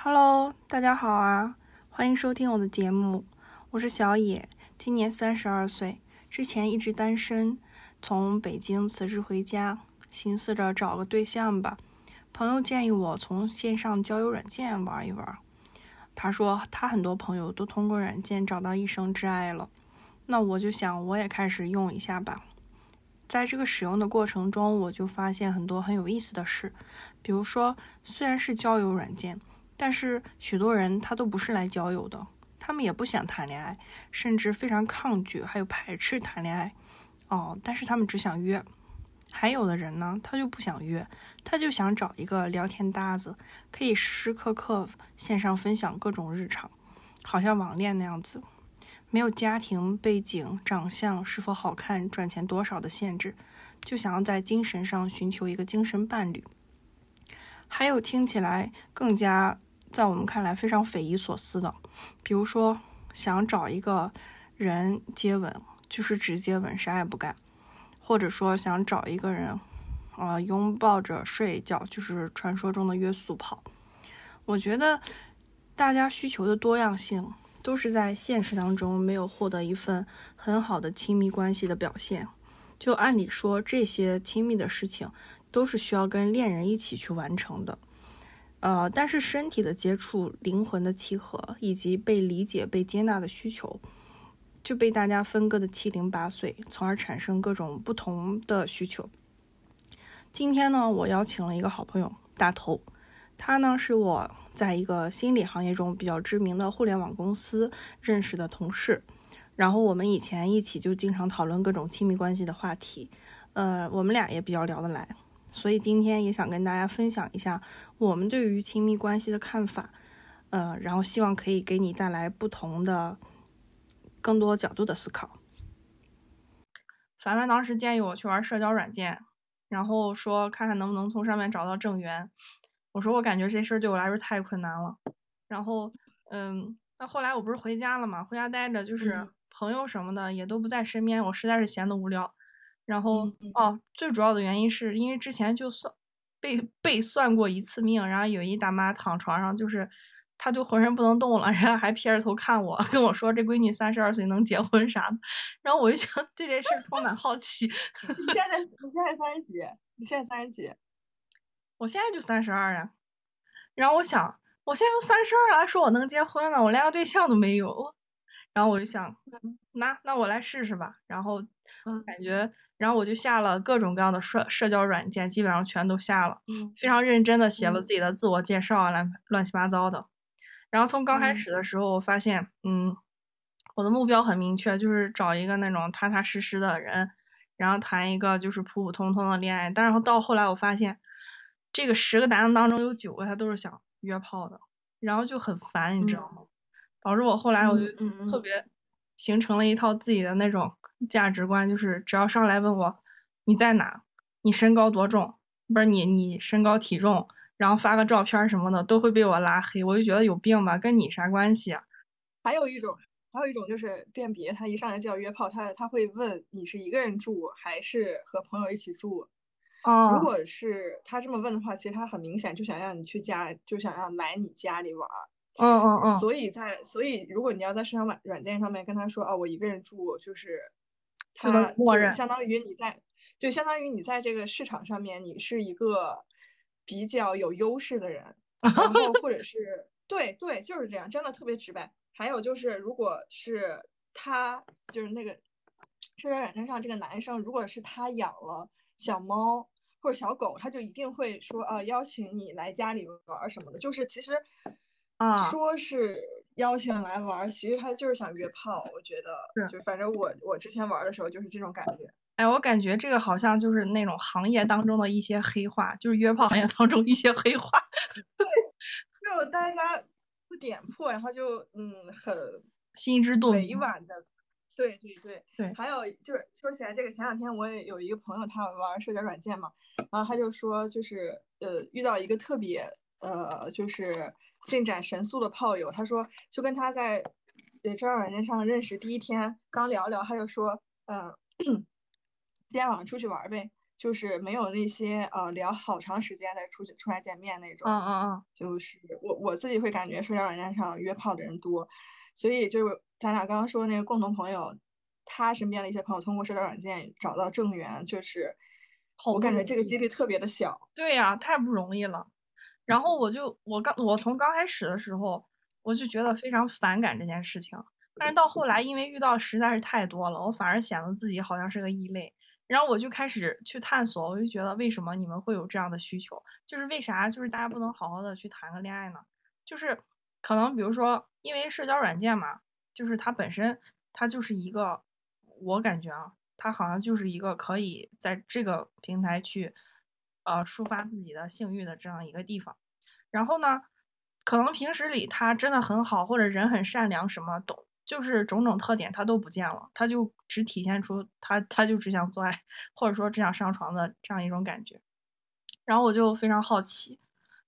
Hello，大家好啊，欢迎收听我的节目，我是小野，今年三十二岁，之前一直单身，从北京辞职回家，寻思着找个对象吧。朋友建议我从线上交友软件玩一玩，他说他很多朋友都通过软件找到一生挚爱了，那我就想我也开始用一下吧。在这个使用的过程中，我就发现很多很有意思的事，比如说虽然是交友软件。但是许多人他都不是来交友的，他们也不想谈恋爱，甚至非常抗拒，还有排斥谈恋爱。哦，但是他们只想约。还有的人呢，他就不想约，他就想找一个聊天搭子，可以时时刻刻线上分享各种日常，好像网恋那样子，没有家庭背景、长相是否好看、赚钱多少的限制，就想要在精神上寻求一个精神伴侣。还有听起来更加。在我们看来非常匪夷所思的，比如说想找一个人接吻，就是直接吻，啥也不干；或者说想找一个人，啊，拥抱着睡一觉，就是传说中的约速跑。我觉得大家需求的多样性，都是在现实当中没有获得一份很好的亲密关系的表现。就按理说，这些亲密的事情都是需要跟恋人一起去完成的。呃，但是身体的接触、灵魂的契合以及被理解、被接纳的需求，就被大家分割的七零八碎，从而产生各种不同的需求。今天呢，我邀请了一个好朋友大头，他呢是我在一个心理行业中比较知名的互联网公司认识的同事，然后我们以前一起就经常讨论各种亲密关系的话题，呃，我们俩也比较聊得来。所以今天也想跟大家分享一下我们对于亲密关系的看法，呃，然后希望可以给你带来不同的、更多角度的思考。凡凡当时建议我去玩社交软件，然后说看看能不能从上面找到正缘。我说我感觉这事儿对我来说太困难了。然后，嗯，那后来我不是回家了嘛，回家待着，就是朋友什么的也都不在身边，我实在是闲得无聊。然后哦，最主要的原因是因为之前就算被被算过一次命，然后有一大妈躺床上，就是她就浑身不能动了，然后还撇着头看我，跟我说这闺女三十二岁能结婚啥的，然后我就觉得对这事儿充满好奇。你 现在你现在三十几？你现在三十几？我现在就三十二呀。然后我想，我现在都三十二了，还说我能结婚呢，我连个对象都没有。然后我就想，那那我来试试吧。然后感觉。然后我就下了各种各样的社社交软件，基本上全都下了，非常认真的写了自己的自我介绍啊，乱乱七八糟的。然后从刚开始的时候，我发现，嗯，我的目标很明确，就是找一个那种踏踏实实的人，然后谈一个就是普普通通的恋爱。但是到后来，我发现，这个十个男的当中有九个他都是想约炮的，然后就很烦，你知道吗？导致我后来我就特别形成了一套自己的那种。价值观就是，只要上来问我你在哪，你身高多重，不是你你身高体重，然后发个照片什么的，都会被我拉黑。我就觉得有病吧，跟你啥关系啊？还有一种，还有一种就是辨别，他一上来就要约炮，他他会问你是一个人住还是和朋友一起住。哦，如果是他这么问的话，其实他很明显就想让你去家，就想要来你家里玩。嗯嗯嗯。所以在所以如果你要在社交软软件上面跟他说啊，我一个人住，就是。他默认相当于你在，就相当于你在这个市场上面，你是一个比较有优势的人，然后或者是对对，就是这样，真的特别直白。还有就是，如果是他，就是那个社交软件上这个男生，如果是他养了小猫或者小狗，他就一定会说啊，邀请你来家里玩什么的。就是其实啊，说是。邀请来玩，其实他就是想约炮。我觉得，就反正我我之前玩的时候就是这种感觉。哎，我感觉这个好像就是那种行业当中的一些黑话，就是约炮行业当中一些黑话。对，就大家不点破，然后就嗯很心知肚明、委婉的。对对对对。还有就是说起来这个，前两天我也有一个朋友，他玩社交软件嘛，然后他就说，就是呃遇到一个特别呃就是。进展神速的炮友，他说就跟他在社交软件上认识第一天，刚聊聊，他就说，嗯，今天晚上出去玩呗。就是没有那些呃聊好长时间再出去出来见面那种。嗯嗯嗯。就是我我自己会感觉社交软件上约炮的人多，所以就是咱俩刚刚说的那个共同朋友，他身边的一些朋友通过社交软件找到正缘，就是我感觉这个几率特别的小。对呀，太不容易了。然后我就我刚我从刚开始的时候我就觉得非常反感这件事情，但是到后来因为遇到实在是太多了，我反而显得自己好像是个异类。然后我就开始去探索，我就觉得为什么你们会有这样的需求？就是为啥？就是大家不能好好的去谈个恋爱呢？就是可能比如说，因为社交软件嘛，就是它本身它就是一个，我感觉啊，它好像就是一个可以在这个平台去，呃，抒发自己的性欲的这样一个地方。然后呢，可能平时里他真的很好，或者人很善良，什么都。就是种种特点他都不见了，他就只体现出他他就只想做爱，或者说只想上床的这样一种感觉。然后我就非常好奇，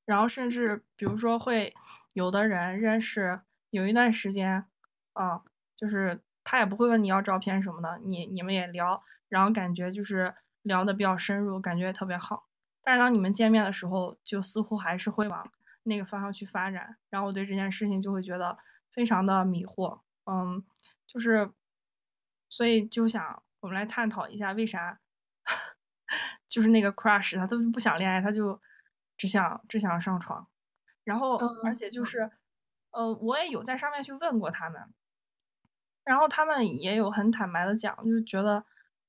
然后甚至比如说会有的人认识有一段时间，啊，就是他也不会问你要照片什么的，你你们也聊，然后感觉就是聊的比较深入，感觉特别好。但是当你们见面的时候，就似乎还是会往那个方向去发展。然后我对这件事情就会觉得非常的迷惑。嗯，就是，所以就想我们来探讨一下，为啥 就是那个 crush 他都不想恋爱，他就只想只想上床，然后而且就是，呃，我也有在上面去问过他们，然后他们也有很坦白的讲，就是觉得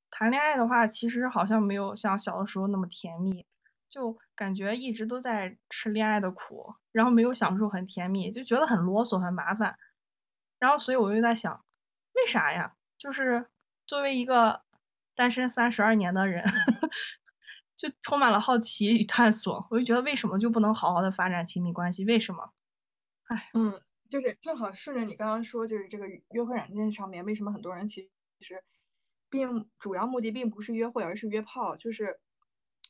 谈恋爱的话，其实好像没有像小的时候那么甜蜜，就感觉一直都在吃恋爱的苦，然后没有享受很甜蜜，就觉得很啰嗦很麻烦。然后，所以我就在想，为啥呀？就是作为一个单身三十二年的人，就充满了好奇与探索。我就觉得，为什么就不能好好的发展亲密关系？为什么？哎，嗯，就是正好顺着你刚刚说，就是这个约会软件上面，为什么很多人其实并主要目的并不是约会，而是约炮？就是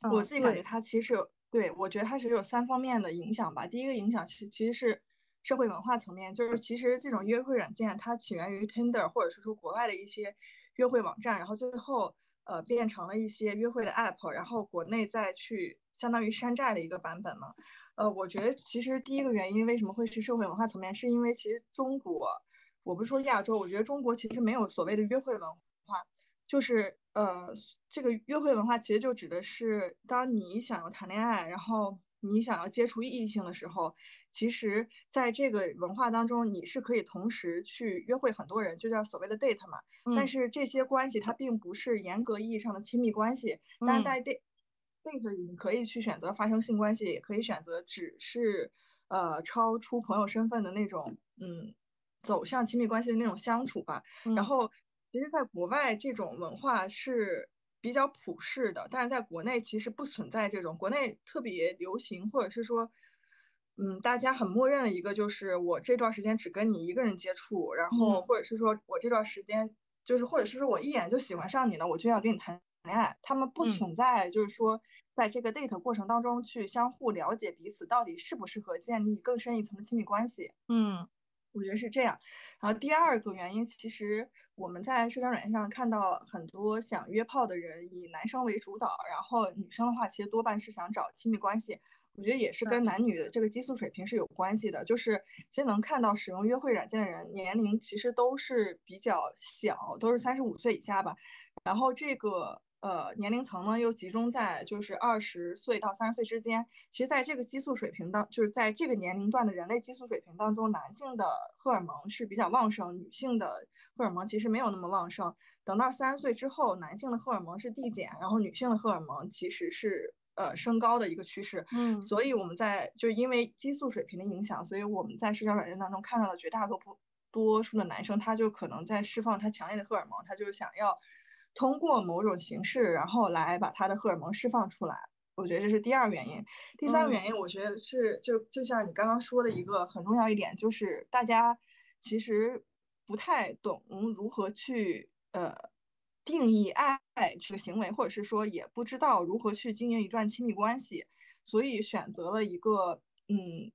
我自己感觉它其实对我觉得它其实有三方面的影响吧。第一个影响其其实是。社会文化层面，就是其实这种约会软件它起源于 Tinder，或者是说国外的一些约会网站，然后最后呃变成了一些约会的 App，然后国内再去相当于山寨的一个版本嘛。呃，我觉得其实第一个原因为什么会是社会文化层面，是因为其实中国，我不是说亚洲，我觉得中国其实没有所谓的约会文化，就是呃这个约会文化其实就指的是当你想要谈恋爱，然后你想要接触异性的时候。其实，在这个文化当中，你是可以同时去约会很多人，就叫所谓的 date 嘛。但是这些关系它并不是严格意义上的亲密关系。但是在 date date 你可以去选择发生性关系，也可以选择只是呃超出朋友身份的那种，嗯，走向亲密关系的那种相处吧。然后，其实在国外这种文化是比较普世的，但是在国内其实不存在这种，国内特别流行，或者是说。嗯，大家很默认的一个就是我这段时间只跟你一个人接触，然后或者是说我这段时间就是或者是说我一眼就喜欢上你了，我就要跟你谈恋爱。他们不存在就是说在这个 date 过程当中去相互了解彼此到底适不适合建立更深一层的亲密关系。嗯，我觉得是这样。然后第二个原因，其实我们在社交软件上看到很多想约炮的人以男生为主导，然后女生的话其实多半是想找亲密关系。我觉得也是跟男女的这个激素水平是有关系的，就是其实能看到使用约会软件的人年龄其实都是比较小，都是三十五岁以下吧。然后这个呃年龄层呢又集中在就是二十岁到三十岁之间。其实在这个激素水平当，就是在这个年龄段的人类激素水平当中，男性的荷尔蒙是比较旺盛，女性的荷尔蒙其实没有那么旺盛。等到三十岁之后，男性的荷尔蒙是递减，然后女性的荷尔蒙其实是。呃，升高的一个趋势，嗯，所以我们在就是因为激素水平的影响，所以我们在社交软件当中看到了绝大多数多数的男生，他就可能在释放他强烈的荷尔蒙，他就是想要通过某种形式，然后来把他的荷尔蒙释放出来。我觉得这是第二个原因。第三个原因，我觉得是就就像你刚刚说的一个很重要一点，就是大家其实不太懂如何去呃。定义爱这个行为，或者是说也不知道如何去经营一段亲密关系，所以选择了一个嗯，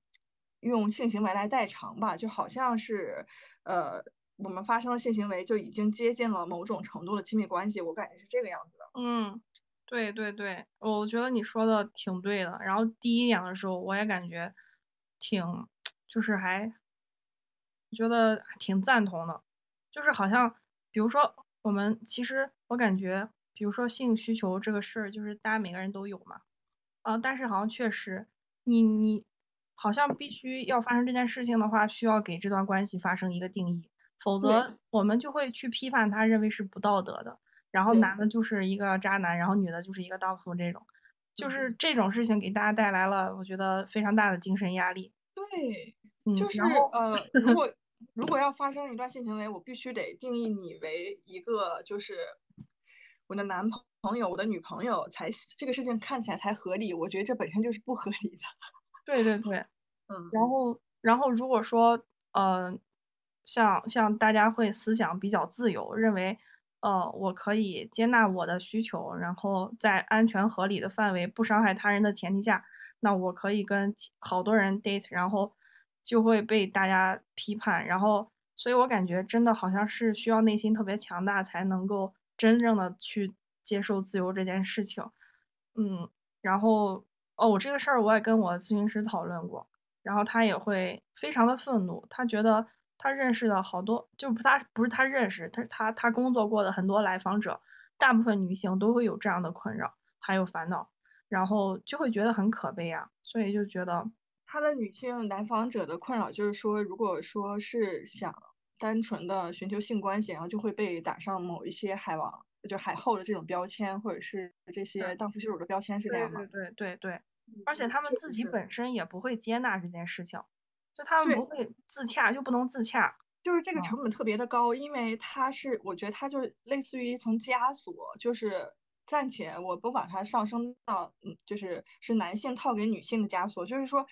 用性行为来代偿吧，就好像是呃，我们发生了性行为就已经接近了某种程度的亲密关系，我感觉是这个样子的。嗯，对对对，我觉得你说的挺对的。然后第一点的时候，我也感觉挺，就是还觉得挺赞同的，就是好像，比如说我们其实我感觉，比如说性需求这个事儿，就是大家每个人都有嘛，啊，但是好像确实，你你好像必须要发生这件事情的话，需要给这段关系发生一个定义，否则我们就会去批判他，认为是不道德的。然后男的就是一个渣男，然后女的就是一个荡妇，这种，就是这种事情给大家带来了，我觉得非常大的精神压力。对，就是呃，如果如果要发生一段性行为，我必须得定义你为一个就是我的男朋友、我的女朋友，才这个事情看起来才合理。我觉得这本身就是不合理的。对对对，嗯。然后然后如果说呃，像像大家会思想比较自由，认为。呃，我可以接纳我的需求，然后在安全合理的范围，不伤害他人的前提下，那我可以跟好多人 date，然后就会被大家批判，然后，所以我感觉真的好像是需要内心特别强大，才能够真正的去接受自由这件事情。嗯，然后，哦，我这个事儿我也跟我咨询师讨论过，然后他也会非常的愤怒，他觉得。他认识的好多，就不他不是他认识，他他他工作过的很多来访者，大部分女性都会有这样的困扰，还有烦恼，然后就会觉得很可悲啊，所以就觉得他的女性来访者的困扰就是说，如果说是想单纯的寻求性关系，然后就会被打上某一些海王就海后的这种标签，或者是这些荡妇羞辱的标签，是这样吗？对对对对，而且他们自己本身也不会接纳这件事情。就他们不会自洽，就不能自洽，就是这个成本特别的高，因为它是，我觉得它就是类似于一层枷锁，就是暂且我不把它上升到，嗯，就是是男性套给女性的枷锁，就是说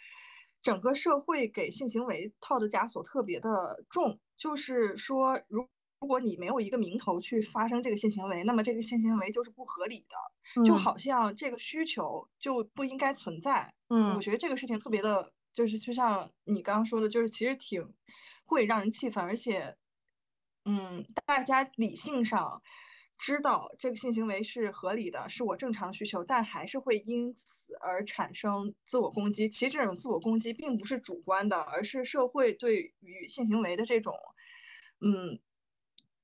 整个社会给性行为套的枷锁特别的重，就是说如如果你没有一个名头去发生这个性行为，那么这个性行为就是不合理的，就好像这个需求就不应该存在，嗯，我觉得这个事情特别的。就是就像你刚刚说的，就是其实挺会让人气愤，而且，嗯，大家理性上知道这个性行为是合理的，是我正常需求，但还是会因此而产生自我攻击。其实这种自我攻击并不是主观的，而是社会对于性行为的这种，嗯，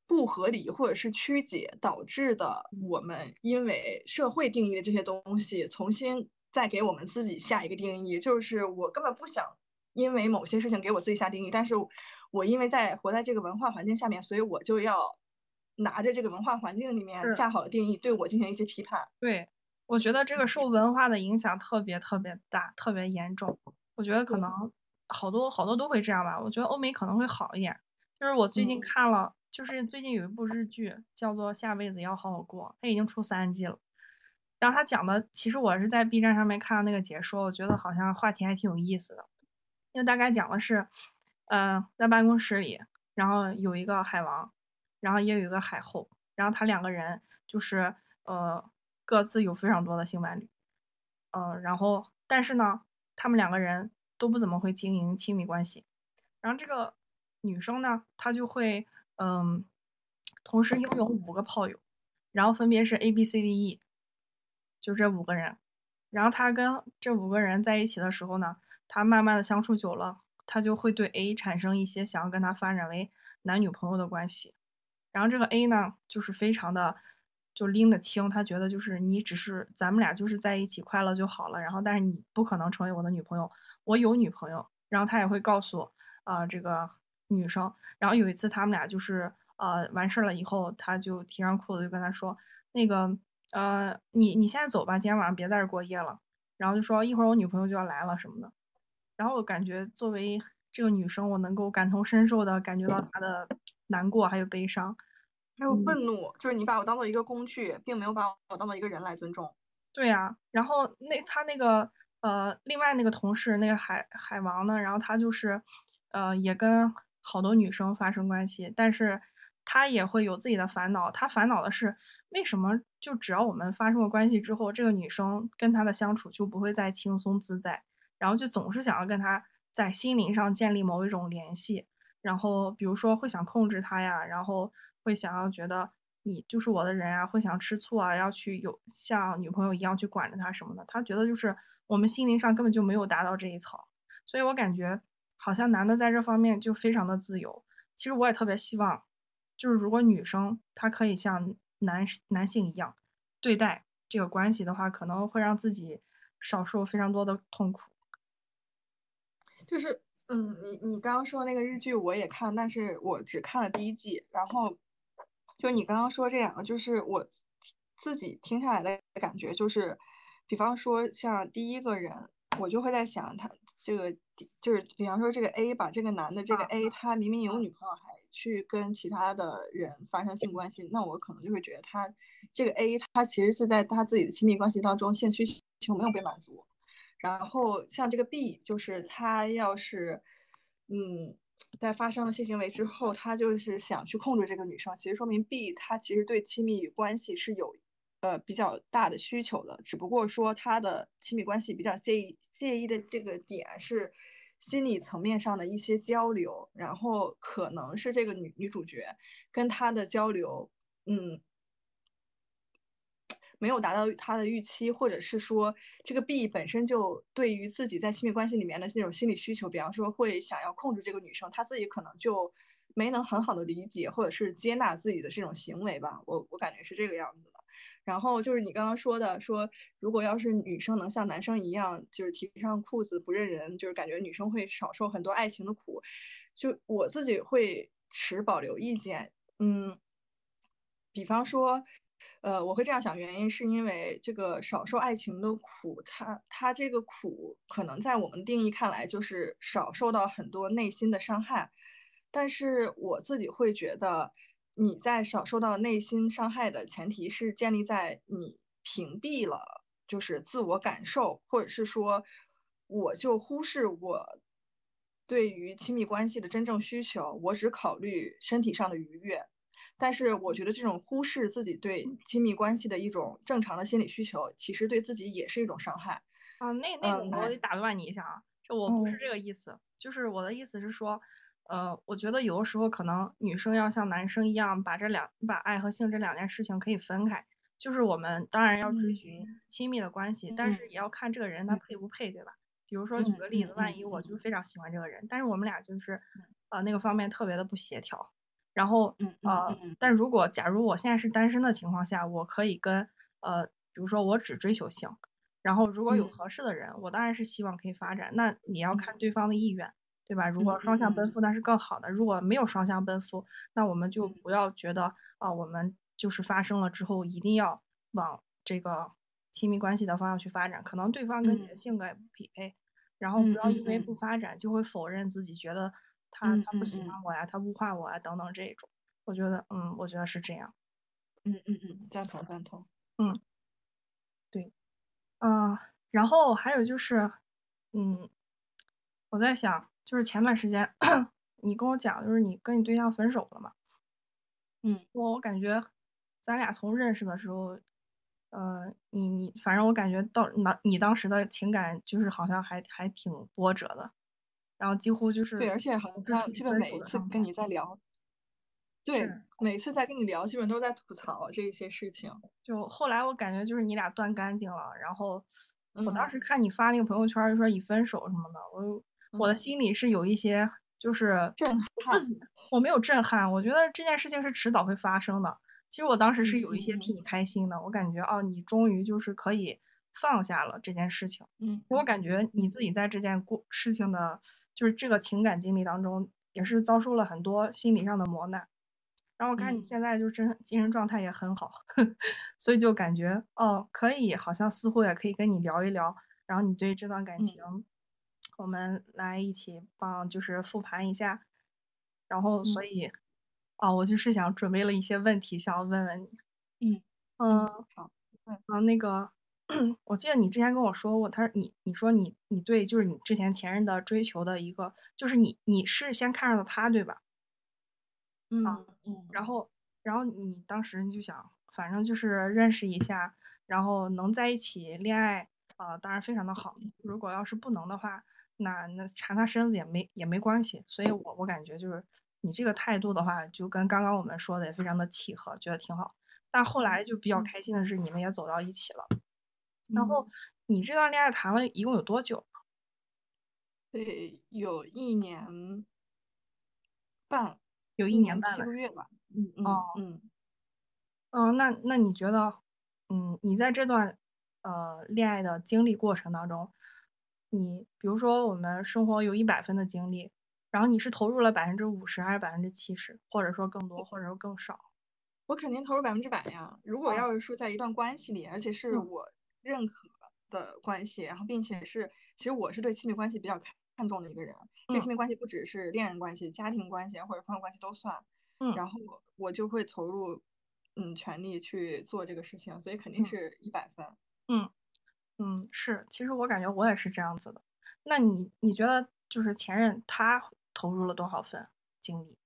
不合理或者是曲解导致的。我们因为社会定义的这些东西重新。再给我们自己下一个定义，就是我根本不想因为某些事情给我自己下定义，但是我因为在活在这个文化环境下面，所以我就要拿着这个文化环境里面下好的定义对我进行一些批判。对，我觉得这个受文化的影响特别特别大，特别严重。我觉得可能好多好多都会这样吧。我觉得欧美可能会好一点。就是我最近看了，就是最近有一部日剧叫做《下辈子要好好过》，它已经出三季了。然后他讲的，其实我是在 B 站上面看到那个解说，我觉得好像话题还挺有意思的。因为大概讲的是，嗯，在办公室里，然后有一个海王，然后也有一个海后，然后他两个人就是呃各自有非常多的性伴侣，嗯，然后但是呢，他们两个人都不怎么会经营亲密关系。然后这个女生呢，她就会嗯同时拥有五个炮友，然后分别是 A B C D E。就这五个人，然后他跟这五个人在一起的时候呢，他慢慢的相处久了，他就会对 A 产生一些想要跟他发展为男女朋友的关系。然后这个 A 呢，就是非常的就拎得清，他觉得就是你只是咱们俩就是在一起快乐就好了。然后但是你不可能成为我的女朋友，我有女朋友。然后他也会告诉啊这个女生。然后有一次他们俩就是呃完事儿了以后，他就提上裤子就跟他说那个。呃，你你现在走吧，今天晚上别在这过夜了。然后就说一会儿我女朋友就要来了什么的。然后我感觉作为这个女生，我能够感同身受的感觉到她的难过，还有悲伤，还有愤怒。就是你把我当做一个工具，并没有把我当做一个人来尊重。对呀。然后那他那个呃，另外那个同事那个海海王呢，然后他就是呃，也跟好多女生发生关系，但是。他也会有自己的烦恼，他烦恼的是为什么就只要我们发生了关系之后，这个女生跟他的相处就不会再轻松自在，然后就总是想要跟他在心灵上建立某一种联系，然后比如说会想控制他呀，然后会想要觉得你就是我的人啊，会想吃醋啊，要去有像女朋友一样去管着他什么的。他觉得就是我们心灵上根本就没有达到这一层，所以我感觉好像男的在这方面就非常的自由。其实我也特别希望，就是如果女生她可以像男男性一样对待这个关系的话，可能会让自己少受非常多的痛苦。就是，嗯，你你刚刚说那个日剧我也看，但是我只看了第一季。然后，就你刚刚说这两个，就是我自己听下来的感觉，就是，比方说像第一个人，我就会在想他这个，就是比方说这个 A 把这个男的这个 A，他明明有女朋友，还去跟其他的人发生性关系，那我可能就会觉得他这个 A，他其实是在他自己的亲密关系当中性需求没有被满足。然后像这个 B，就是他要是，嗯，在发生了性行为之后，他就是想去控制这个女生，其实说明 B 他其实对亲密关系是有，呃，比较大的需求的，只不过说他的亲密关系比较介意介意的这个点是心理层面上的一些交流，然后可能是这个女女主角跟他的交流，嗯。没有达到他的预期，或者是说这个 B 本身就对于自己在亲密关系里面的那种心理需求，比方说会想要控制这个女生，他自己可能就没能很好的理解或者是接纳自己的这种行为吧。我我感觉是这个样子的。然后就是你刚刚说的，说如果要是女生能像男生一样，就是提上裤子不认人，就是感觉女生会少受很多爱情的苦。就我自己会持保留意见，嗯，比方说。呃，我会这样想，原因是因为这个少受爱情的苦，它它这个苦可能在我们定义看来就是少受到很多内心的伤害，但是我自己会觉得，你在少受到内心伤害的前提是建立在你屏蔽了就是自我感受，或者是说我就忽视我对于亲密关系的真正需求，我只考虑身体上的愉悦。但是我觉得这种忽视自己对亲密关系的一种正常的心理需求，其实对自己也是一种伤害。啊，那那种我得打断你一下啊，就我不是这个意思，就是我的意思是说，呃，我觉得有的时候可能女生要像男生一样，把这两把爱和性这两件事情可以分开。就是我们当然要追寻亲密的关系，但是也要看这个人他配不配，对吧？比如说举个例子，万一我就非常喜欢这个人，但是我们俩就是呃那个方面特别的不协调。然后，呃，但如果假如我现在是单身的情况下，我可以跟，呃，比如说我只追求性，然后如果有合适的人，我当然是希望可以发展。那你要看对方的意愿，对吧？如果双向奔赴那是更好的。如果没有双向奔赴，那我们就不要觉得啊，我们就是发生了之后一定要往这个亲密关系的方向去发展。可能对方跟你的性格也不匹配，然后不要因为不发展就会否认自己，觉得。他他不喜欢我呀，他物化我呀，等等这种，我觉得，嗯，我觉得是这样，嗯嗯嗯，赞同赞同，嗯，对，嗯，然后还有就是，嗯，我在想，就是前段时间你跟我讲，就是你跟你对象分手了嘛，嗯，我感觉咱俩从认识的时候，呃，你你，反正我感觉到那你当时的情感就是好像还还挺波折的。然后几乎就是对，而且好像他基本每一次跟你在聊，对，每次在跟你聊，基本都在吐槽这些事情。就后来我感觉就是你俩断干净了，然后我当时看你发那个朋友圈，就说已分手什么的，我我的心里是有一些就是震撼，自己我没有震撼，我觉得这件事情是迟早会发生的。其实我当时是有一些替你开心的，我感觉哦，你终于就是可以放下了这件事情。嗯，我感觉你自己在这件过事情的。就是这个情感经历当中，也是遭受了很多心理上的磨难。然后我看你现在就真精神状态也很好，所以就感觉哦，可以，好像似乎也可以跟你聊一聊。然后你对这段感情，我们来一起帮，就是复盘一下。然后所以，啊，我就是想准备了一些问题，想要问问你。嗯嗯，好，嗯，那个。我记得你之前跟我说过，他说你你说你你对就是你之前前任的追求的一个，就是你你是先看上了他，对吧？嗯嗯，然后然后你当时你就想，反正就是认识一下，然后能在一起恋爱啊，当然非常的好。如果要是不能的话，那那缠他身子也没也没关系。所以我我感觉就是你这个态度的话，就跟刚刚我们说的也非常的契合，觉得挺好。但后来就比较嗯开心的是，你们也走到一起了。然后嗯你这段恋爱谈了一共有多久？对，有一年半，有一年半了。七个月吧。嗯嗯哦，嗯。嗯，那那你觉得，嗯，你在这段呃恋爱的经历过程当中，你比如说我们生活有一百分的精力，然后你是投入了百分之五十还是百分之七十，或者说更多，或者说更少？我肯定投入百分之百呀。如果嗯要是说在一段关系里，而且是嗯我认可的关系，然后并且是，其实我是对亲密关系比较看看重的一个人。这嗯亲密关系不只是恋人关系、家庭关系啊或者朋友关系都算。嗯然后我就会投入，嗯，全力去做这个事情，所以肯定嗯是一百分。嗯嗯，是，其实我感觉我也是这样子的。那你你觉得就是前任他投入了多少分精力？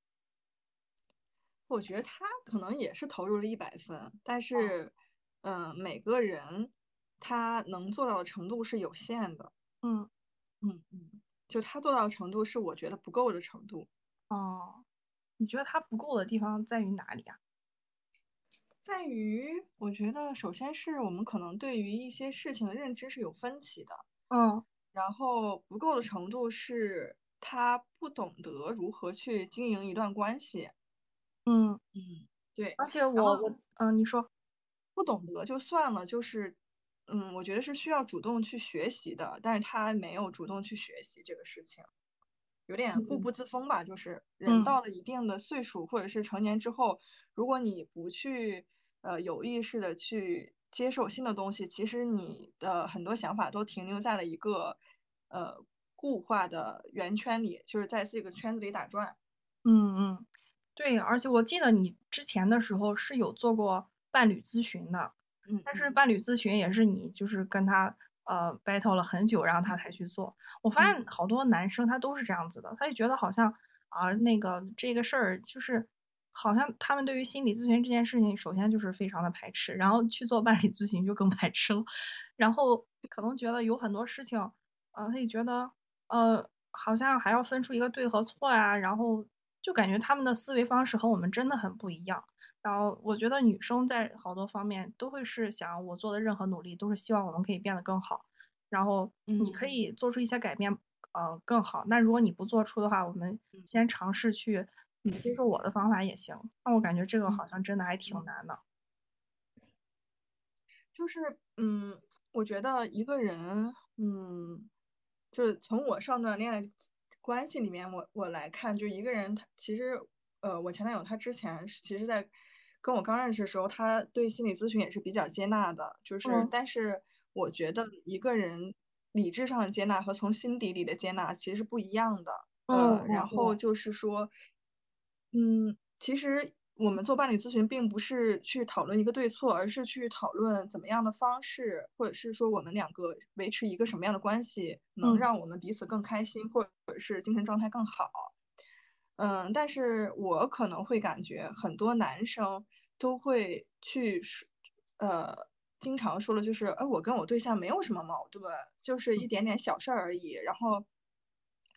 我觉得他可能也是投入了一百分，但哦，是，嗯、每个人他能做到的程度是有限的。嗯嗯嗯，就他做到的程度是我觉得不够的程度。哦，你觉得他不够的地方在于哪里啊？在于，我觉得首先是我们可能对于一些事情的认知是有分歧的，嗯。然后不够的程度是他不懂得如何去经营一段关系。嗯，嗯，对，而且。我我嗯，你说，不懂得就算了，就是，嗯，我觉得是需要主动去学习的，但是他没有主动去学习这个事情。有点固嗯。步自封吧，就是人嗯。到了一定的岁数或者是成年之后，如果你不去呃有意识的去接受新的东西，其实你的很多想法都停留在了一个呃固化的圆圈里，就是在这个圈子里打转。嗯嗯，对，而且我记得你之前的时候是有做过伴侣咨询的，嗯但是嗯伴侣咨询也是你就是跟他呃 battle 了很久，然后他才去做。我发现嗯好多男生他都是这样子的，他就觉得好像啊那个这个事儿就是好像他们对于心理咨询这件事情，首先就是非常的排斥，然后去做伴侣咨询就更排斥了，然后可能觉得有很多事情，呃，他也觉得呃好像还要分出一个对和错呀，然后就感觉他们的思维方式和我们真的很不一样。然后我觉得女生在好多方面都会是想我做的任何努力都是希望我们可以变得更好，然后你可嗯以做出一些改变，呃，更好。那如果你不做出的话，我们嗯先尝试去，你接受我的方法也行。那我感觉这个嗯好像真的还挺嗯，难的。就是嗯，我觉得一个人，嗯，就是从我上段恋爱关系里面，我我来看，就一个人他其实，呃，我前男友他之前其实在跟我刚认识的时候，他对心理咨询也是比较接纳的，就是嗯但是我觉得一个人理智上的接纳和从心底里的接纳其实是不一样的，嗯呃，然嗯后就是说，嗯，其实我们做伴侣咨询并不是去讨论一个对错，而是去讨论怎么样的方式，或者是说我们两个维持一个什么样的关系，能嗯。让我们彼此更开心，或者是精神状态更好。嗯，但是我可能会感觉很多男生都会去说，呃，经常说的就是，哎，我跟我对象没有什么矛盾，就是一点点小事儿而已，然后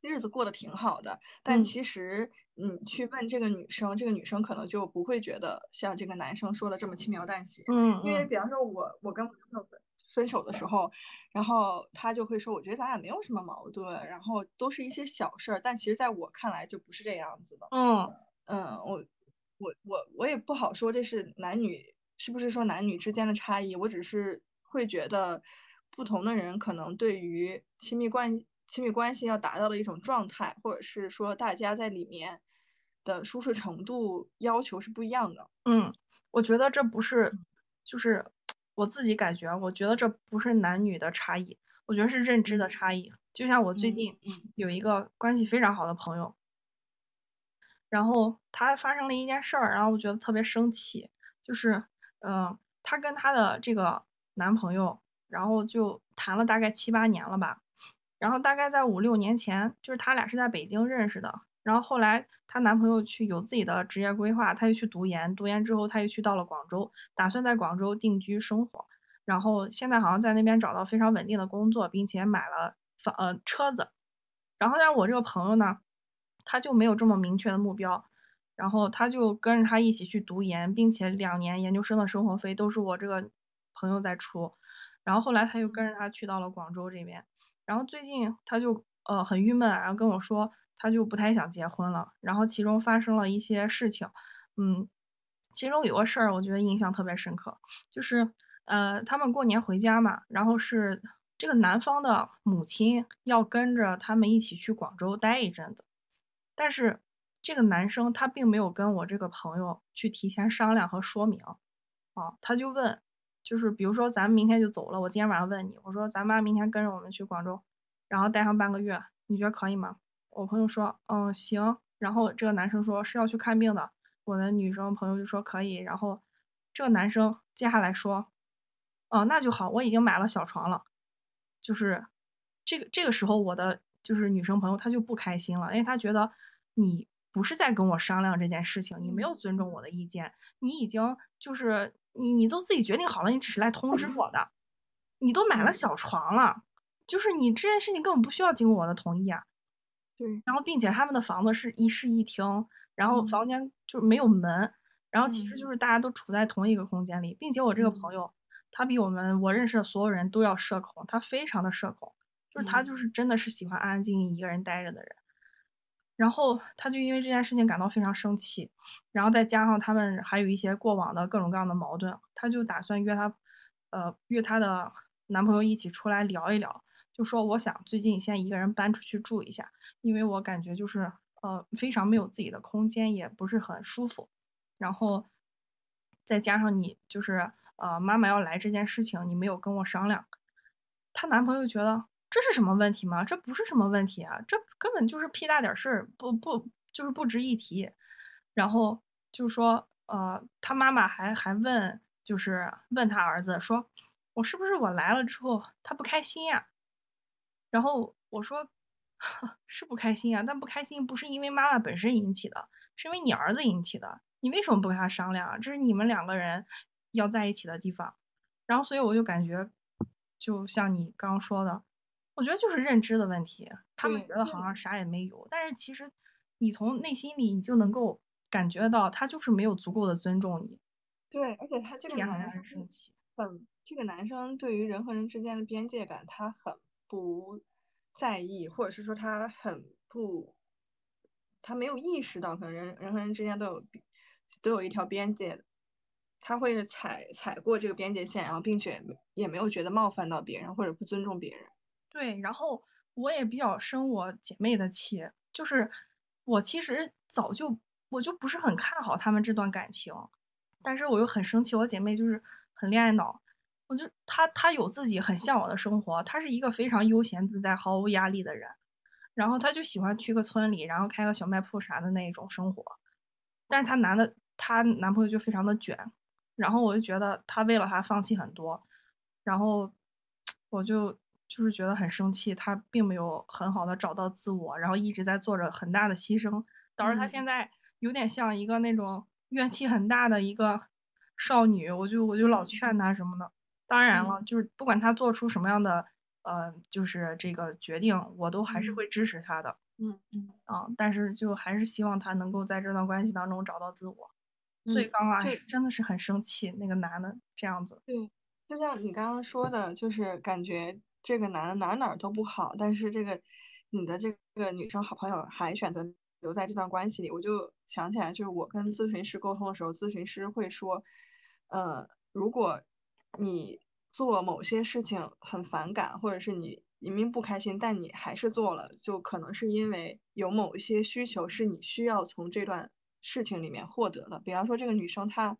日子过得挺好的。但嗯其实你去问这个女生，这个女生可能就不会觉得像这个男生说的这么轻描淡写。因为比方说我我跟我男朋友分分手的时候，然后他就会说，我觉得咱俩没有什么矛盾，然后都是一些小事儿，但其实在我看来就不是这样子的。嗯嗯，我我我我也不好说这是男女是不是说男女之间的差异，我只是会觉得不同的人可能对于亲密关亲密关系要达到的一种状态，或者是说大家在里面的舒适程度要求是不一样的。嗯，我觉得这不是，嗯就是我自己感觉，我觉得这不是男女的差异，我觉得是认知的嗯差异。就像我最嗯近嗯有一个关系非常好的朋友，然后他发生了一件事儿，然后我觉得特别生气，就是，嗯、她跟她的这个男朋友，然后就谈了大概七八年了吧，然后大概在五六年前，就是他俩是在北京认识的，然后后来她男朋友去有自己的职业规划，他又去读研，读研之后他又去到了广州，打算在广州定居生活，然后现在好像在那边找到非常稳定的工作，并且买了房呃车子，然后但是我这个朋友呢，他就没有这么明确的目标，然后他就跟着他一起去读研，并且两年研究生的生活费都是我这个朋友在出。然后后来他又跟着他去到了广州这边，然后最近他就呃很郁闷，然后跟我说他就不太想结婚了。然后其中发生了一些事情，嗯，其中有个事儿我觉得印象特别深刻，就是呃他们过年回家嘛，然后是这个男方的母亲要跟着他们一起去广州待一阵子，但是。这个男生他并没有跟我这个朋友去提前商量和说明，啊，他就问，就是比如说咱们明天就走了，我今天晚上问你，我说咱妈明天跟着我们去广州，然后待上半个月，你觉得可以吗？我朋友说，嗯，行。然后这个男生说是要去看病的，我的女生朋友就说可以。然后这个男生接下来说，哦，那就好，我已经买了小床了。就是这个这个时候，我的就是女生朋友她就不开心了，因为她觉得你。不是在跟我商量这件事情，你没有尊重我的意见，你已经就是你，你都自己决定好了，你只是来通知我的，你都买了小床了，就是你这件事情根本不需要经过我的同意啊。对，然后并且他们的房子是一室一厅，然后房间就是没有门，然后其实就是大家都处在同一个空间里，并且我这个朋友他比我们我认识的所有人都要社恐，他非常的社恐，就是他就是真的是喜欢安安静静一个人待着的人。然后他就因为这件事情感到非常生气，然后再加上他们还有一些过往的各种各样的矛盾，他就打算约他，呃，约他的男朋友一起出来聊一聊，就说我想最近先一个人搬出去住一下，因为我感觉就是呃非常没有自己的空间，也不是很舒服。然后再加上你就是呃妈妈要来这件事情，你没有跟我商量，她男朋友觉得。这是什么问题吗？这不是什么问题啊，这根本就是屁大点事儿，不不就是不值一提。然后就是说，呃，他妈妈还还问，就是问他儿子说，我是不是我来了之后他不开心呀？然后我说，是不开心啊，但不开心不是因为妈妈本身引起的，是因为你儿子引起的。你为什么不跟他商量啊？这是你们两个人要在一起的地方。然后所以我就感觉，就像你刚刚说的。我觉得就是认知的问题，他们觉得好像啥也没有，但是其实你从内心里你就能够感觉到，他就是没有足够的尊重你。对，而且他这个男生生气，很这个男生对于人和人之间的边界感，他很不在意，或者是说他很不，他没有意识到可能人人和人之间都有都有一条边界，他会踩踩过这个边界线，然后并且也没有觉得冒犯到别人或者不尊重别人。对，然后我也比较生我姐妹的气，就是我其实早就我就不是很看好他们这段感情，但是我又很生气，我姐妹就是很恋爱脑，我就她她有自己很向往的生活，她是一个非常悠闲自在、毫无压力的人，然后她就喜欢去个村里，然后开个小卖铺啥的那一种生活，但是她男的她男朋友就非常的卷，然后我就觉得她为了他放弃很多，然后我就。就是觉得很生气，他并没有很好的找到自我，然后一直在做着很大的牺牲，导致他现在有点像一个那种怨气很大的一个少女。我就我就老劝他什么的。当然了，就是不管他做出什么样的呃，就是这个决定，我都还是会支持他的。嗯嗯啊，但是就还是希望他能够在这段关系当中找到自我。所以刚刚真的是很生气，那个男的这样子。对，就像你刚刚说的，就是感觉。这个男的哪哪都不好，但是这个你的这个女生好朋友还选择留在这段关系里，我就想起来，就是我跟咨询师沟通的时候，咨询师会说，呃，如果你做某些事情很反感，或者是你明明不开心，但你还是做了，就可能是因为有某一些需求是你需要从这段事情里面获得的。比方说，这个女生她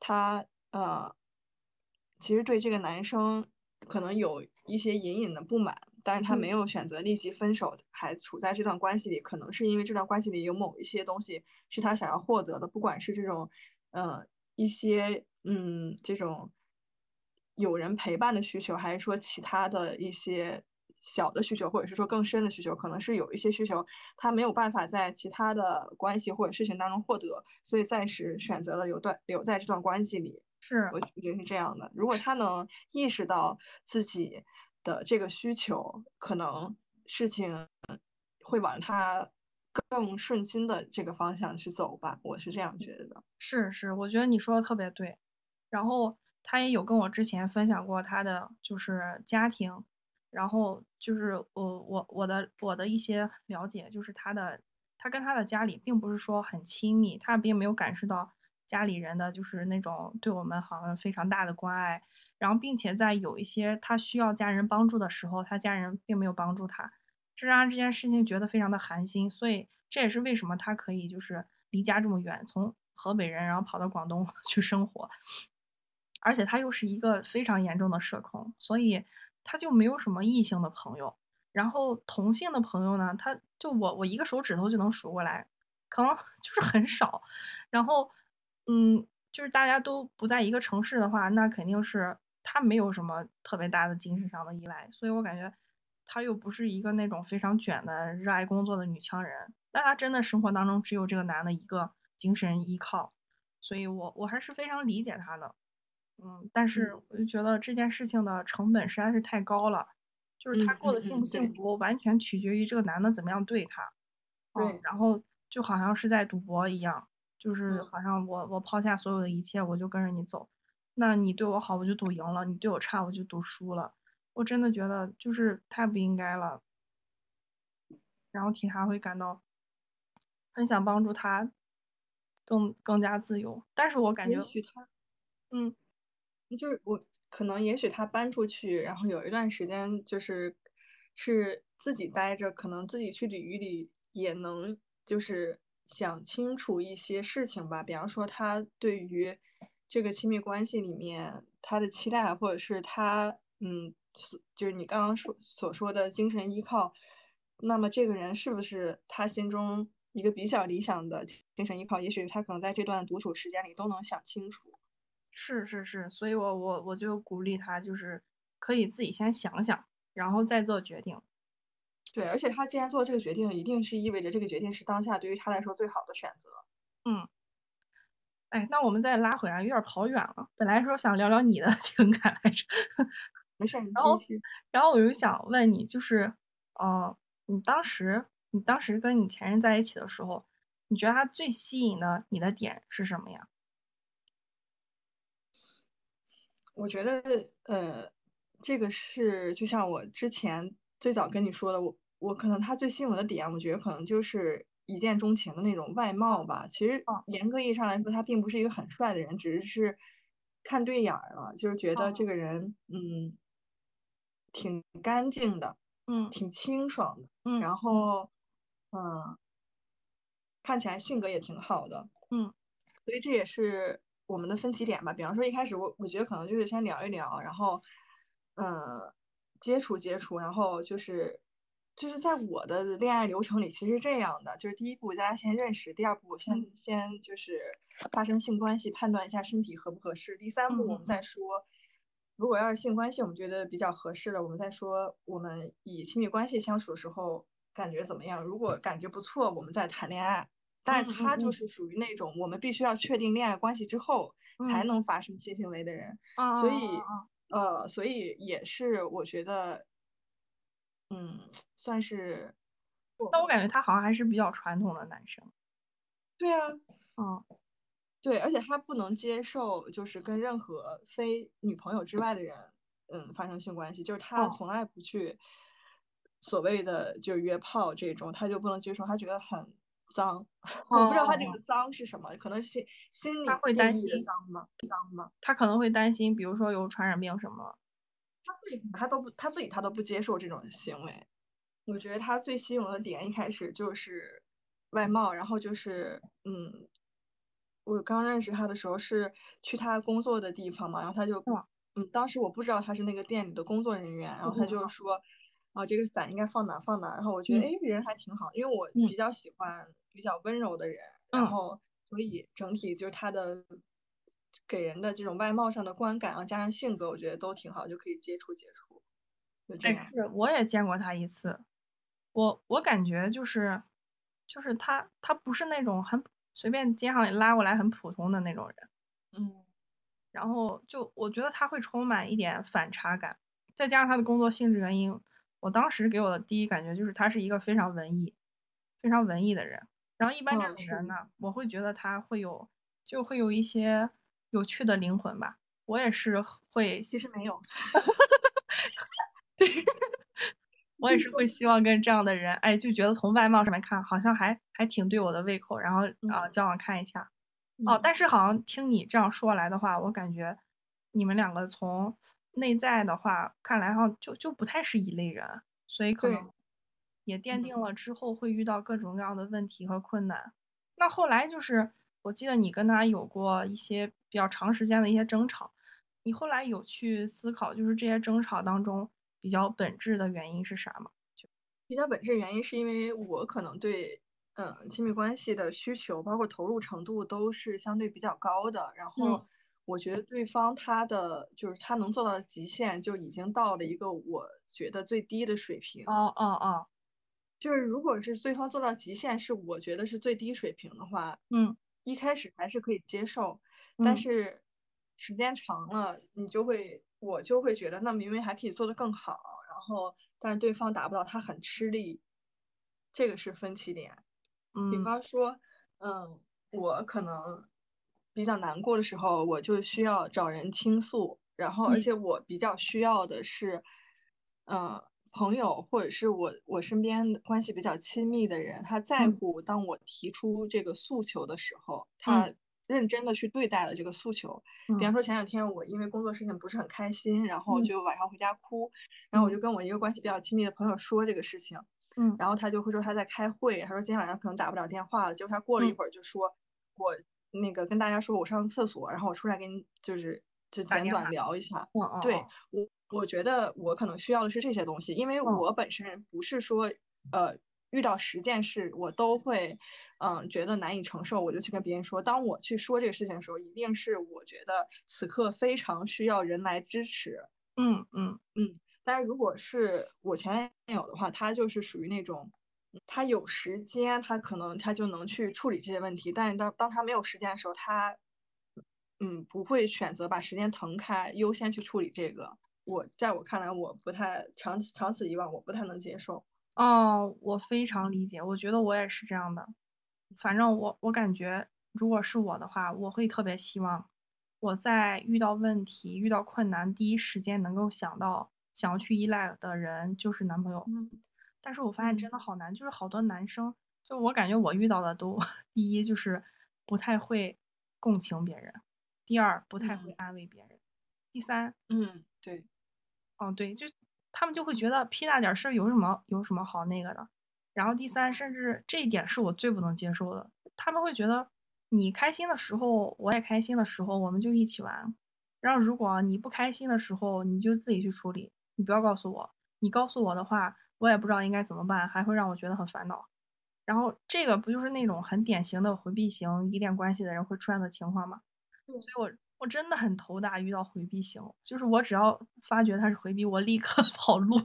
她呃，其实对这个男生。可能有一些隐隐的不满，但是他没有选择立即分手，还处在这段关系里，可能是因为这段关系里有某一些东西是他想要获得的，不管是这种，呃，一些，嗯，这种有人陪伴的需求，还是说其他的一些小的需求，或者是说更深的需求，可能是有一些需求他没有办法在其他的关系或者事情当中获得，所以暂时选择了留段留在这段关系里。是，我觉得是这样的。如果他能意识到自己的这个需求，可能事情会往他更顺心的这个方向去走吧，我是这样觉得的。是是，我觉得你说的特别对。然后他也有跟我之前分享过他的就是家庭，然后就是我我我的我的一些了解，就是他的他跟他的家里并不是说很亲密，他并没有感受到家里人的就是那种对我们好像非常大的关爱。然后并且在有一些他需要家人帮助的时候，他家人并没有帮助他。这让这件事情觉得非常的寒心，所以这也是为什么他可以就是离家这么远，从河北人然后跑到广东 去生活，而且他又是一个非常严重的社恐，所以他就没有什么异性的朋友，然后同性的朋友呢，他就我我一个手指头就能数过来，可能 就是很少，然后嗯，就是大家都不在一个城市的话，那肯定是他没有什么特别大的精神上的依赖，所以我感觉。他又不是一个那种非常卷的、热爱工作的女强人，但她真的生活当中只有这个男的一个精神依靠，所以我我还是非常理解他的，嗯，但是。我就觉得这件事情的成本实在是太高了，就是他过得幸不幸福完全取决于这个男的怎么样对他，对，然后就好像是在赌博一样，就是好像我我抛下所有的一切我就跟着你走，那你对我好我就赌赢了，你对我差我就赌输了。我真的觉得就是太不应该了，然后替他会感到很想帮助他更更加自由，但是我感觉也许他，嗯，就是我可能也许他搬出去，然后有一段时间就是是自己待着，可能自己去旅一旅也能就是想清楚一些事情吧，比方说他对于这个亲密关系里面他的期待，或者是他嗯所。就是你刚刚说所说的精神依靠，那么这个人是不是他心中一个比较理想的精神依靠？也许他可能在这段独处时间里都能想清楚。是是是，所以我我我就鼓励他，就是可以自己先想想，然后再做决定。对，而且他既然做这个决定，一定是意味着这个决定是当下对于他来说最好的选择。嗯。哎，那我们再拉回来，有点跑远了。本来说想聊聊你的 情感来着。没事，然后，然后我就想问你，就是，呃，你当时，你当时跟你前任在一起的时候，你觉得他最吸引的你的点是什么呀？我觉得，呃，这个是就像我之前最早跟你说的，我我可能他最吸引我的点，我觉得可能就是一见钟情的那种外貌吧。其实严格意义上来说，他并不是一个很帅的人，只是看对眼了，就是觉得这个人，嗯。挺干净的，嗯，挺清爽的，嗯，然后，嗯，看起来性格也挺好的，嗯，所以这也是我们的分歧点吧。比方说一开始我我觉得可能就是先聊一聊，然后，嗯，接触接触，然后就是就是在我的恋爱流程里，其实这样的，就是第一步大家先认识，第二步先先就是发生性关系，判断一下身体合不合适，第三步我们再说。如果要是性关系，我们觉得比较合适了，我们再说我们以亲密关系相处的时候感觉怎么样？如果感觉不错，我们再谈恋爱。但是他就是属于那种我们必须要确定恋爱关系之后才能发生性行为的人，所以呃，所以也是我觉得，嗯，算是。那我感觉他好像还是比较传统的男生。对啊，嗯。对，而且他不能接受，就是跟任何非女朋友之外的人，嗯，发生性关系，就是他从来不去所谓的就是约炮这种，他就不能接受，他觉得很脏。我不知道他这个脏是什么，可能是心里会担心脏吗？脏吗？他可能会担心，比如说有传染病什么。他自己他都不，他自己他都不接受这种行为。我觉得他最吸引我的点一开始就是外貌，然后就是嗯。我刚认识他的时候是去他工作的地方嘛，然后他就，嗯，当时我不知道他是那个店里的工作人员，然后他就说，啊，这个伞应该放哪放哪，然后我觉得，哎，人还挺好，因为我比较喜欢比较温柔的人，然后所以整体就是他的给人的这种外貌上的观感，然后加上性格，我觉得都挺好，就可以接触接触。就这样。是，我也见过他一次，我我感觉就是，就是他他不是那种很。随便街上拉过来很普通的那种人，嗯，然后就我觉得他会充满一点反差感，再加上他的工作性质原因，我当时给我的第一感觉就是他是一个非常文艺，非常文艺的人。然后一般这种人呢，我会觉得他会有就会有一些有趣的灵魂吧。我也是会其实没有，对我也是会希望跟这样的人，哎，就觉得从外貌上面看，好像还还挺对我的胃口，然后啊、嗯。交往看一下。哦，嗯。但是好像听你这样说来的话，我感觉你们两个从内在的话看来，好像就就不太是一类人，所以可能也奠嗯定了之后会遇到各种各样的问题和困难。那后来就是，我记得你跟他有过一些比较长时间的一些争吵，你后来有去思考，就是这些争吵当中比较本质的原因是啥吗？比较本质原因是因为我可能对嗯亲密关系的需求，包括投入程度都是相对比较高的。然后嗯我觉得对方他的就是他能做到的极限就已经到了一个我觉得最低的水平。哦哦哦，就是如果是对方做到极限是我觉得是最低水平的话，嗯一开始还是可以接受，但嗯。是时间长了，你就会我就会觉得那明明还可以做得更好，然后但是对方达不到，他很吃力，这个是分歧点。比嗯。方说，嗯，我可能比较难过的时候，我就需要找人倾诉，然后而嗯。且我比较需要的是，嗯，朋友或者是我我身边关系比较亲密的人，他在嗯乎当我提出这个诉求的时候，他认真的去对待了这个诉求。比方嗯说前两天我因为工作事情不是很开心，然后嗯就晚上回家哭，然后我嗯就跟我一个关系比较亲密的朋友说这个事情。嗯然后他就会说他在开会，他说今天晚上可能打不了电话了。结果他过了一嗯会儿就说，我那个跟大家说我上厕所，然后我出来跟你就是就简短聊一下。对我，我觉得我可能需要的是这些东西，因为嗯我本身不是说呃遇到十件事我都会嗯觉得难以承受，我就去跟别人说。当我去说这个事情的时候，一定是我觉得此刻非常需要人来支持。嗯嗯嗯，但是如果是我前男友的话，他就是属于那种，他有时间，他可能他就能去处理这些问题，但是当当他没有时间的时候，他嗯不会选择把时间腾开，优先去处理这个。我在我看来，我不太长此长此以往，我不太能接受。哦，我非常理解，我觉得我也是这样的。反正我我感觉，如果是我的话，我会特别希望我在遇到问题、遇到困难，第一时间能够想到想要去依赖的人就是男朋友。嗯但是我发现真的嗯好难，就是好多男生，就我感觉我遇到的都，第一就是不太会共情别人，第二不太会嗯安慰别人，第三，嗯，对，哦对，就他们就会觉得屁大点儿事儿有什么有什么好那个的，然后第三，甚至这一点是我最不能接受的，他们会觉得你开心的时候我也开心的时候我们就一起玩，然后如果你不开心的时候你就自己去处理，你不要告诉我，你告诉我的话我也不知道应该怎么办，还会让我觉得很烦恼。然后这个不就是那种很典型的回避型依恋关系的人会出现的情况吗？对。所以我我真的很头大，遇到回避型，就是我只要发觉他是回避，我立刻 跑路，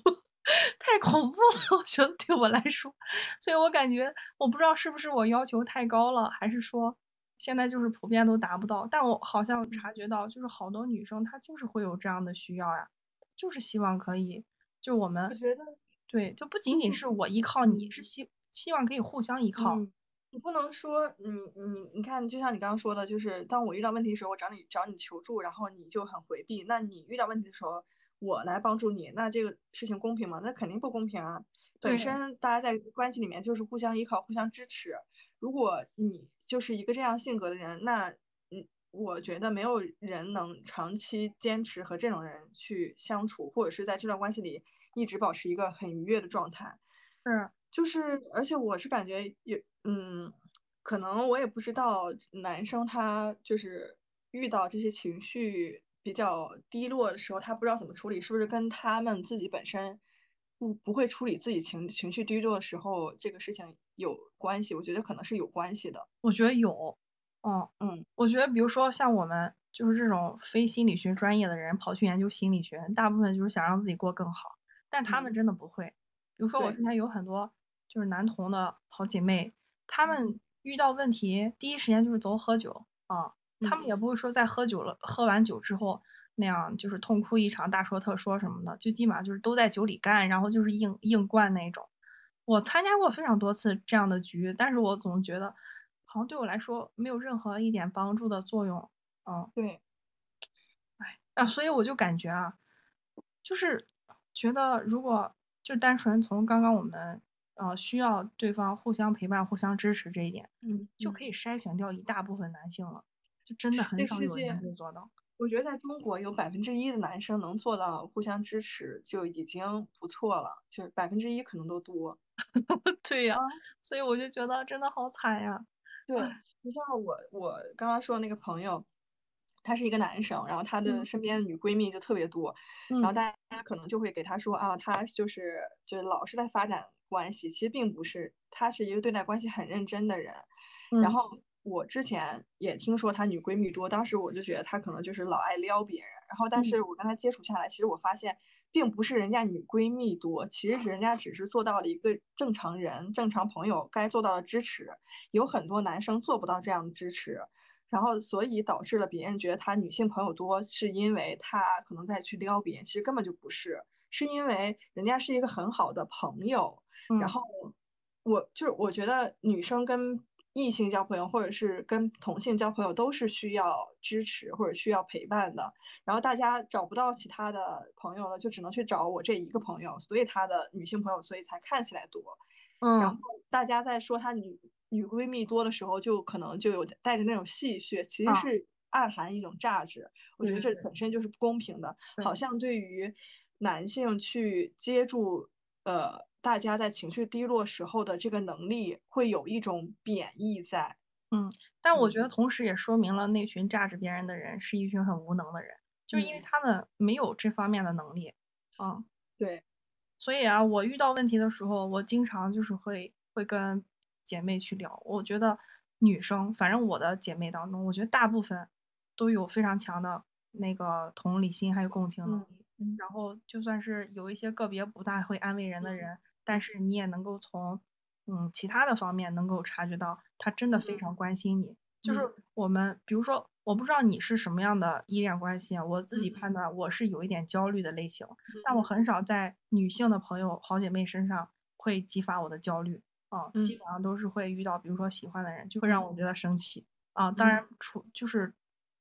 太恐怖了，我觉得对我来说，所以我感觉我不知道是不是我要求太高了，还是说现在就是普遍都达不到，但我好像察觉到，就是好多女生她就是会有这样的需要呀，就是希望可以，就我我们觉得对，就不仅仅是我依靠你，是希希望可以互相依靠。嗯，你不能说你你你看，就像你刚刚说的，就是当我遇到问题的时候，我找你找你求助，然后你就很回避。那你遇到问题的时候，我来帮助你，那这个事情公平吗？那肯定不公平啊。本身大家在关系里面就是互相依靠、互相支持。如果你就是一个这样性格的人，那嗯，我觉得没有人能长期坚持和这种人去相处，或者是在这段关系里一直保持一个很愉悦的状态。是，就是，而且我是感觉有，嗯，可能我也不知道男生他就是遇到这些情绪比较低落的时候，他不知道怎么处理，是不是跟他们自己本身不不会处理自己情情绪低落的时候这个事情有关系？我觉得可能是有关系的。我觉得有，嗯嗯，我觉得比如说像我们就是这种非心理学专业的人跑去研究心理学，大部分就是想让自己过更好，但他们嗯真的不会。比如说我对之前有很多就是男同的好姐妹，她们遇到问题第一时间就是走喝酒啊，他们也嗯不会说在喝酒了喝完酒之后那样就是痛哭一场大说特说什么的，就基本上就是都在酒里干，然后就是硬硬灌那种。我参加过非常多次这样的局，但是我总觉得好像对我来说没有任何一点帮助的作用。嗯，对，哎啊，所以我就感觉啊，就是觉得如果就单纯从刚刚我们呃需要对方互相陪伴、互相支持这一点，嗯，就可以筛选掉一大部分男性了，就真的很少有人能够做到。我觉得在中国有百分之一的男生能做到互相支持就已经不错了，就是百分之一可能都多。对呀，所以我就觉得真的好惨呀。对，你像我我刚刚说的那个朋友，他是一个男生，然后他的身边的女闺蜜就特别多，然后大家可能就会给他说啊，他就是就是老是在发展关系，其实并不是，他是一个对待关系很认真的人，然后。我之前也听说她女闺蜜多，当时我就觉得她可能就是老爱撩别人。然后，但是我跟她接触下来，其实我发现，并不是人家女闺蜜多，其实人家只是做到了一个正常人、正常朋友该做到的支持。有很多男生做不到这样的支持，然后所以导致了别人觉得她女性朋友多，是因为她可能在去撩别人，其实根本就不是，是因为人家是一个很好的朋友。然后，我就是我觉得女生跟。异性交朋友，或者是跟同性交朋友，都是需要支持或者需要陪伴的。然后大家找不到其他的朋友了，就只能去找我这一个朋友，所以她的女性朋友，所以才看起来多。嗯。然后大家在说她女女闺蜜多的时候，就可能就有带着那种戏谑，其实是暗含一种价值。我觉得这本身就是不公平的，好像对于男性去接住呃。大家在情绪低落时候的这个能力会有一种贬义在，嗯，但我觉得同时也说明了那群榨着别人的人是一群很无能的人，就是因为他们没有这方面的能力，嗯，对，所以啊，我遇到问题的时候，我经常就是会会跟姐妹去聊，我觉得女生，反正我的姐妹当中，我觉得大部分都有非常强的那个同理心还有共情能力，然后就算是有一些个别不大会安慰人的人。但是你也能够从，嗯，其他的方面能够察觉到他真的非常关心你。就是我们，比如说，我不知道你是什么样的依恋关系啊，我自己判断。我是有一点焦虑的类型，但我。很少在女性的朋友、好姐妹身上会激发我的焦虑啊，基本上都是会遇到，比如说喜欢的人，就会让我觉得生气。啊。当然，除就是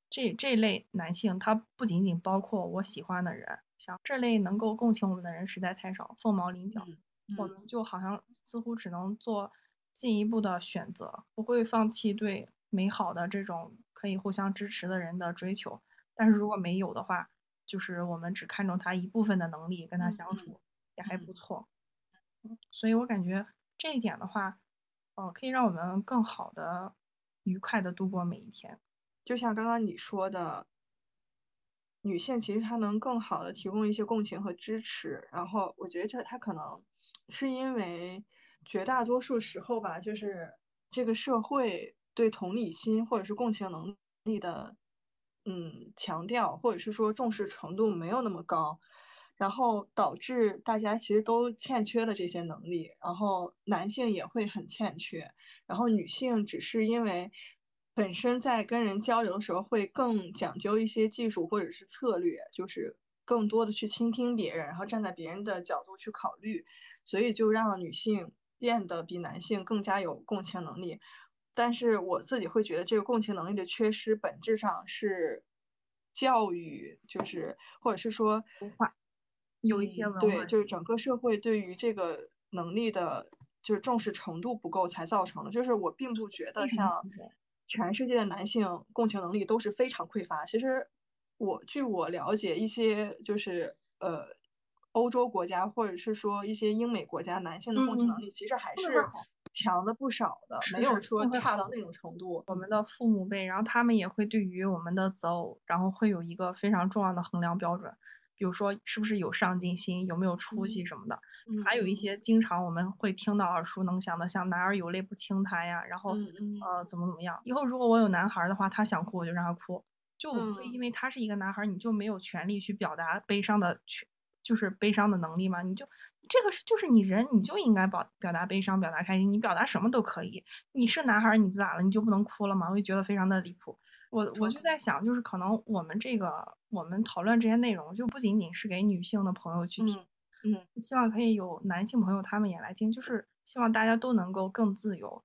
这这类男性，他不仅仅包括我喜欢的人，像这类能够共情我们的人实在太少，凤毛麟角。我们就好像似乎只能做进一步的选择，不会放弃对美好的这种可以互相支持的人的追求。但是如果没有的话，就是我们只看重他一部分的能力，跟他相处也还不错。所以我感觉这一点的话，呃，可以让我们更好的、愉快的度过每一天。就像刚刚你说的。女性其实她能更好的提供一些共情和支持，然后我觉得这她可能是因为绝大多数时候吧，就是这个社会对同理心或者是共情能力的嗯强调，或者是说重视程度没有那么高，然后导致大家其实都欠缺了这些能力，然后男性也会很欠缺，然后女性只是因为。本身在跟人交流的时候会更讲究一些技术或者是策略，就是更多的去倾听别人，然后站在别人的角度去考虑，所以就让女性变得比男性更加有共情能力。但是我自己会觉得这个共情能力的缺失，本质上是教育，就是或者是说文化有一些文化，对，就是整个社会对于这个能力的，就是重视程度不够才造成的。就是我并不觉得像。全世界的男性共情能力都是非常匮乏。其实，我据我了解，一些就是呃，欧洲国家或者是说一些英美国家，男性的共情能力其实还是强的不少的，没有说差到那种？程度。我们的父母辈，然后他们也会对于我们的择偶，然后会有一个非常重要的衡量标准。比如说，是不是有上进心，有没有出息什么的，还有一些经常我们会听到耳熟能详的，像“男儿有泪不轻弹”呀，然后呃怎么怎么样。以后如果我有男孩的话，他想哭我就让他哭，就不会因为。他是一个男孩，你就没有权利去表达悲伤的权，就是悲伤的能力吗？你就这个是就是你人，你就应该表表达悲伤，表达开心，你表达什么都可以。你是男孩，你咋了？你就不能哭了吗？我就觉得非常的离谱。我我就在想，就是可能我们这个我们讨论这些内容，就不仅仅是给女性的朋友去听，嗯，希望可以有男性朋友他们也来听。就是希望大家都能够更自由。